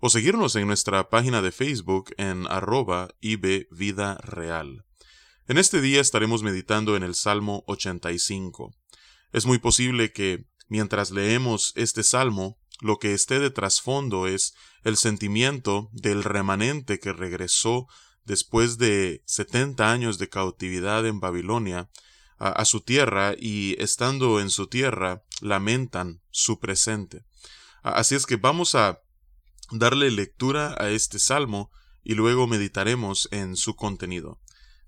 o seguirnos en nuestra página de Facebook en arroba Vida Real. En este día estaremos meditando en el Salmo 85. Es muy posible que, mientras leemos este salmo, lo que esté de trasfondo es el sentimiento del remanente que regresó después de setenta años de cautividad en Babilonia a, su tierra y estando en su tierra lamentan su presente. Así es que vamos a darle lectura a este salmo y luego meditaremos en su contenido.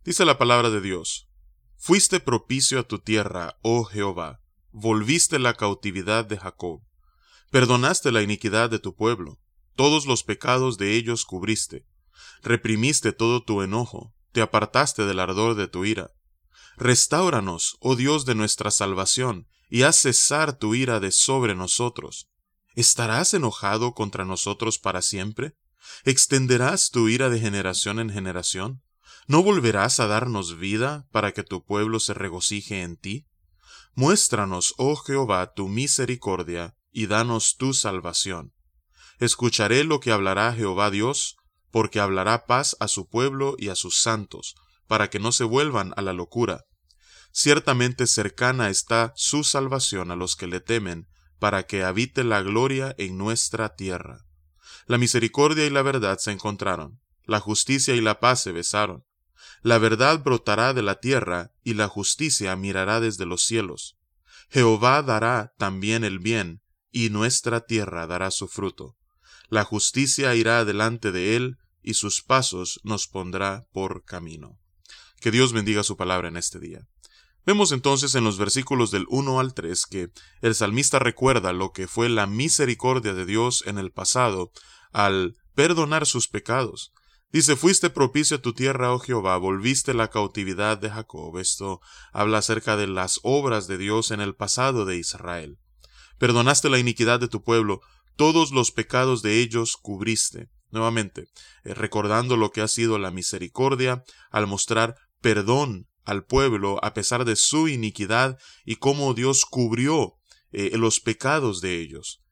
Dice la palabra de Dios, Fuiste propicio a tu tierra, oh Jehová, volviste la cautividad de Jacob, perdonaste la iniquidad de tu pueblo, todos los pecados de ellos cubriste, reprimiste todo tu enojo, te apartaste del ardor de tu ira. Restáuranos, oh Dios de nuestra salvación, y haz cesar tu ira de sobre nosotros. ¿Estarás enojado contra nosotros para siempre? ¿Extenderás tu ira de generación en generación? ¿No volverás a darnos vida para que tu pueblo se regocije en ti? Muéstranos, oh Jehová, tu misericordia, y danos tu salvación. Escucharé lo que hablará Jehová Dios, porque hablará paz a su pueblo y a sus santos, para que no se vuelvan a la locura. Ciertamente cercana está su salvación a los que le temen, para que habite la gloria en nuestra tierra. La misericordia y la verdad se encontraron, la justicia y la paz se besaron. La verdad brotará de la tierra, y la justicia mirará desde los cielos. Jehová dará también el bien, y nuestra tierra dará su fruto. La justicia irá delante de él, y sus pasos nos pondrá por camino. Que Dios bendiga su palabra en este día. Vemos entonces en los versículos del 1 al 3 que el salmista recuerda lo que fue la misericordia de Dios en el pasado al perdonar sus pecados. Dice, fuiste propicio a tu tierra, oh Jehová, volviste la cautividad de Jacob. Esto habla acerca de las obras de Dios en el pasado de Israel. Perdonaste la iniquidad de tu pueblo, todos los pecados de ellos cubriste. Nuevamente, eh, recordando lo que ha sido la misericordia al mostrar perdón al pueblo a pesar de su iniquidad y cómo Dios cubrió eh, los pecados de ellos.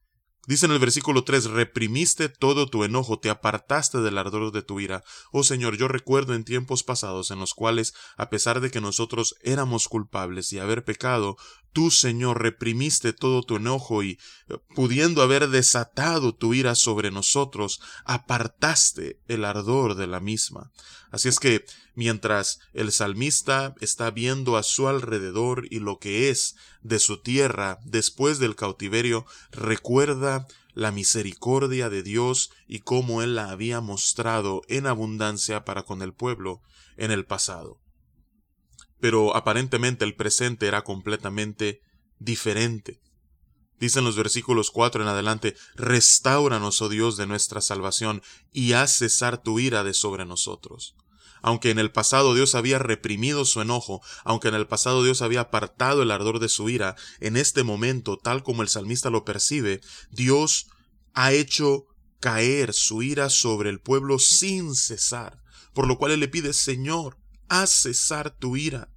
Dice en el versículo 3, reprimiste todo tu enojo, te apartaste del ardor de tu ira. Oh Señor, yo recuerdo en tiempos pasados en los cuales, a pesar de que nosotros éramos culpables y haber pecado, tú, Señor, reprimiste todo tu enojo y, eh, pudiendo haber desatado tu ira sobre nosotros, apartaste el ardor de la misma. Así es que, mientras el salmista está viendo a su alrededor y lo que es de su tierra después del cautiverio, recuerda la misericordia de Dios y cómo Él la había mostrado en abundancia para con el pueblo en el pasado pero aparentemente el presente era completamente diferente. Dicen los versículos 4 en adelante, Restauranos, oh Dios, de nuestra salvación, y haz cesar tu ira de sobre nosotros. Aunque en el pasado Dios había reprimido su enojo, aunque en el pasado Dios había apartado el ardor de su ira, en este momento, tal como el salmista lo percibe, Dios ha hecho caer su ira sobre el pueblo sin cesar, por lo cual él le pide, Señor, haz cesar tu ira.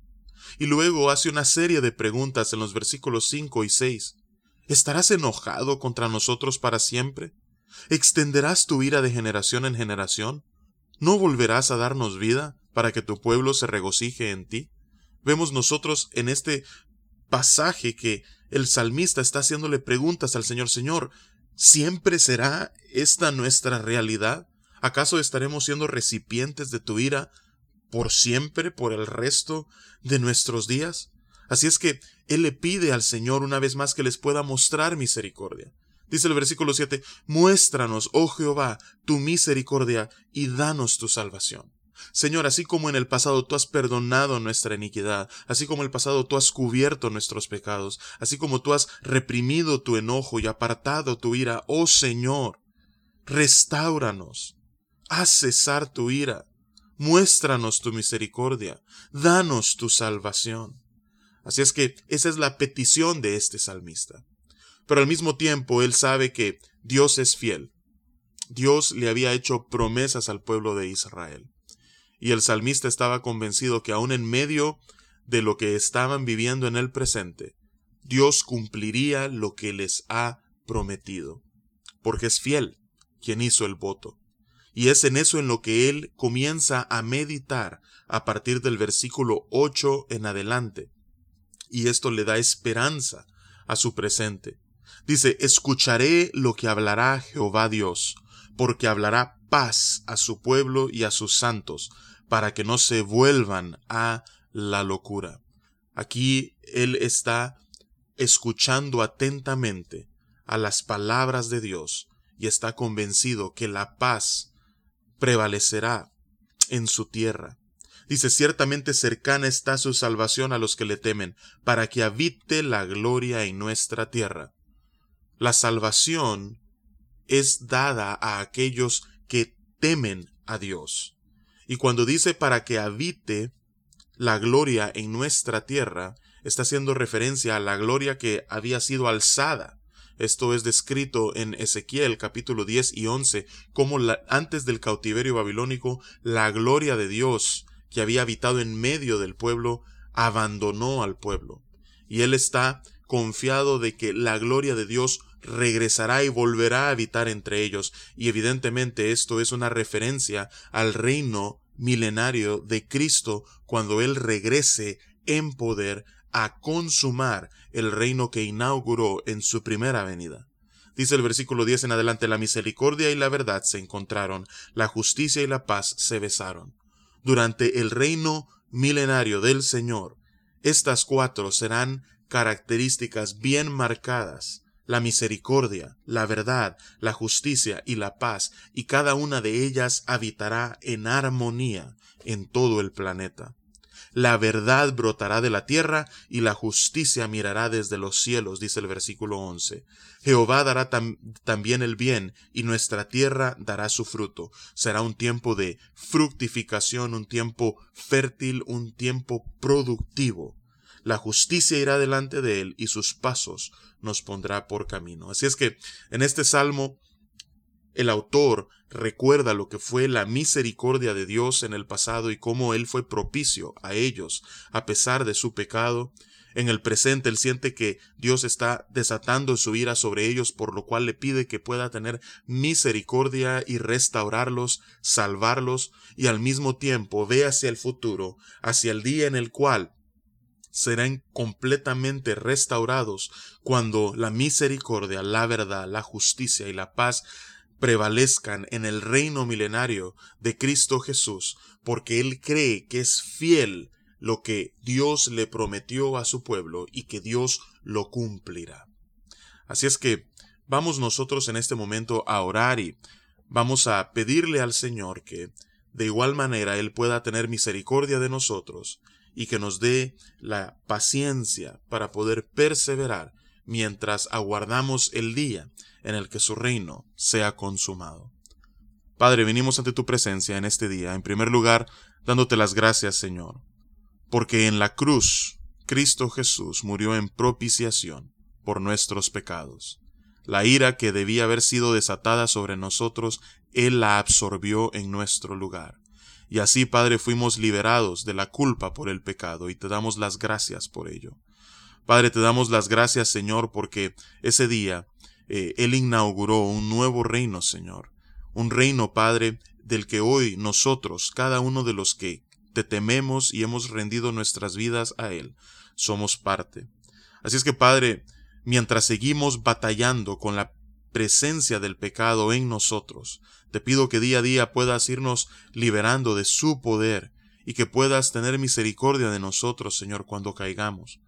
Y luego hace una serie de preguntas en los versículos 5 y 6. ¿Estarás enojado contra nosotros para siempre? ¿Extenderás tu ira de generación en generación? ¿No volverás a darnos vida para que tu pueblo se regocije en ti? Vemos nosotros en este pasaje que el salmista está haciéndole preguntas al Señor, Señor, ¿siempre será esta nuestra realidad? ¿Acaso estaremos siendo recipientes de tu ira por siempre, por el resto de nuestros días. Así es que Él le pide al Señor una vez más que les pueda mostrar misericordia. Dice el versículo 7, Muéstranos, oh Jehová, tu misericordia y danos tu salvación. Señor, así como en el pasado tú has perdonado nuestra iniquidad, así como en el pasado tú has cubierto nuestros pecados, así como tú has reprimido tu enojo y apartado tu ira, oh Señor, restauranos, haz cesar tu ira, muéstranos tu misericordia, danos tu salvación. Así es que esa es la petición de este salmista. Pero al mismo tiempo él sabe que Dios es fiel. Dios le había hecho promesas al pueblo de Israel. Y el salmista estaba convencido que aun en medio de lo que estaban viviendo en el presente, Dios cumpliría lo que les ha prometido, porque es fiel quien hizo el voto. Y es en eso en lo que él comienza a meditar a partir del versículo 8 en adelante. Y esto le da esperanza a su presente. Dice, escucharé lo que hablará Jehová Dios, porque hablará paz a su pueblo y a sus santos, para que no se vuelvan a la locura. Aquí él está escuchando atentamente a las palabras de Dios y está convencido que la paz prevalecerá en su tierra. Dice, ciertamente cercana está su salvación a los que le temen, para que habite la gloria en nuestra tierra. La salvación es dada a aquellos que temen a Dios. Y cuando dice para que habite la gloria en nuestra tierra, está haciendo referencia a la gloria que había sido alzada esto es descrito en Ezequiel capítulo 10 y 11, como antes del cautiverio babilónico, la gloria de Dios que había habitado en medio del pueblo, abandonó al pueblo. Y él está confiado de que la gloria de Dios regresará y volverá a habitar entre ellos. Y evidentemente esto es una referencia al reino milenario de Cristo cuando Él regrese en poder a consumar el reino que inauguró en su primera venida. Dice el versículo 10 en adelante, la misericordia y la verdad se encontraron, la justicia y la paz se besaron. Durante el reino milenario del Señor, estas cuatro serán características bien marcadas la misericordia, la verdad, la justicia y la paz, y cada una de ellas habitará en armonía en todo el planeta. La verdad brotará de la tierra y la justicia mirará desde los cielos, dice el versículo 11. Jehová dará también el bien y nuestra tierra dará su fruto. Será un tiempo de fructificación, un tiempo fértil, un tiempo productivo. La justicia irá delante de él y sus pasos nos pondrá por camino. Así es que en este salmo el autor recuerda lo que fue la misericordia de Dios en el pasado y cómo Él fue propicio a ellos a pesar de su pecado. En el presente Él siente que Dios está desatando su ira sobre ellos, por lo cual le pide que pueda tener misericordia y restaurarlos, salvarlos, y al mismo tiempo ve hacia el futuro, hacia el día en el cual serán completamente restaurados cuando la misericordia, la verdad, la justicia y la paz prevalezcan en el reino milenario de Cristo Jesús, porque Él cree que es fiel lo que Dios le prometió a su pueblo y que Dios lo cumplirá. Así es que vamos nosotros en este momento a orar y vamos a pedirle al Señor que de igual manera Él pueda tener misericordia de nosotros y que nos dé la paciencia para poder perseverar mientras aguardamos el día en el que su reino sea consumado. Padre, venimos ante tu presencia en este día, en primer lugar, dándote las gracias, Señor, porque en la cruz Cristo Jesús murió en propiciación por nuestros pecados. La ira que debía haber sido desatada sobre nosotros, Él la absorbió en nuestro lugar. Y así, Padre, fuimos liberados de la culpa por el pecado, y te damos las gracias por ello. Padre, te damos las gracias, Señor, porque ese día eh, Él inauguró un nuevo reino, Señor. Un reino, Padre, del que hoy nosotros, cada uno de los que te tememos y hemos rendido nuestras vidas a Él, somos parte. Así es que, Padre, mientras seguimos batallando con la presencia del pecado en nosotros, te pido que día a día puedas irnos liberando de su poder y que puedas tener misericordia de nosotros, Señor, cuando caigamos.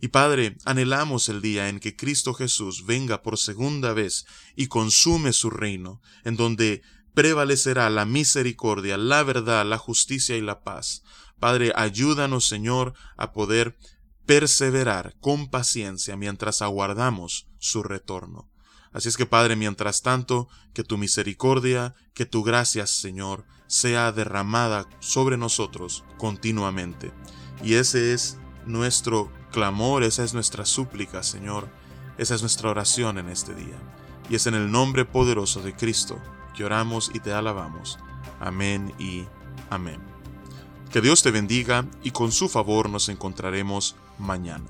Y Padre, anhelamos el día en que Cristo Jesús venga por segunda vez y consume su reino, en donde prevalecerá la misericordia, la verdad, la justicia y la paz. Padre, ayúdanos, Señor, a poder perseverar con paciencia mientras aguardamos su retorno. Así es que Padre, mientras tanto, que tu misericordia, que tu gracia, Señor, sea derramada sobre nosotros continuamente. Y ese es nuestro clamor, esa es nuestra súplica, Señor, esa es nuestra oración en este día. Y es en el nombre poderoso de Cristo que oramos y te alabamos. Amén y amén. Que Dios te bendiga y con su favor nos encontraremos mañana.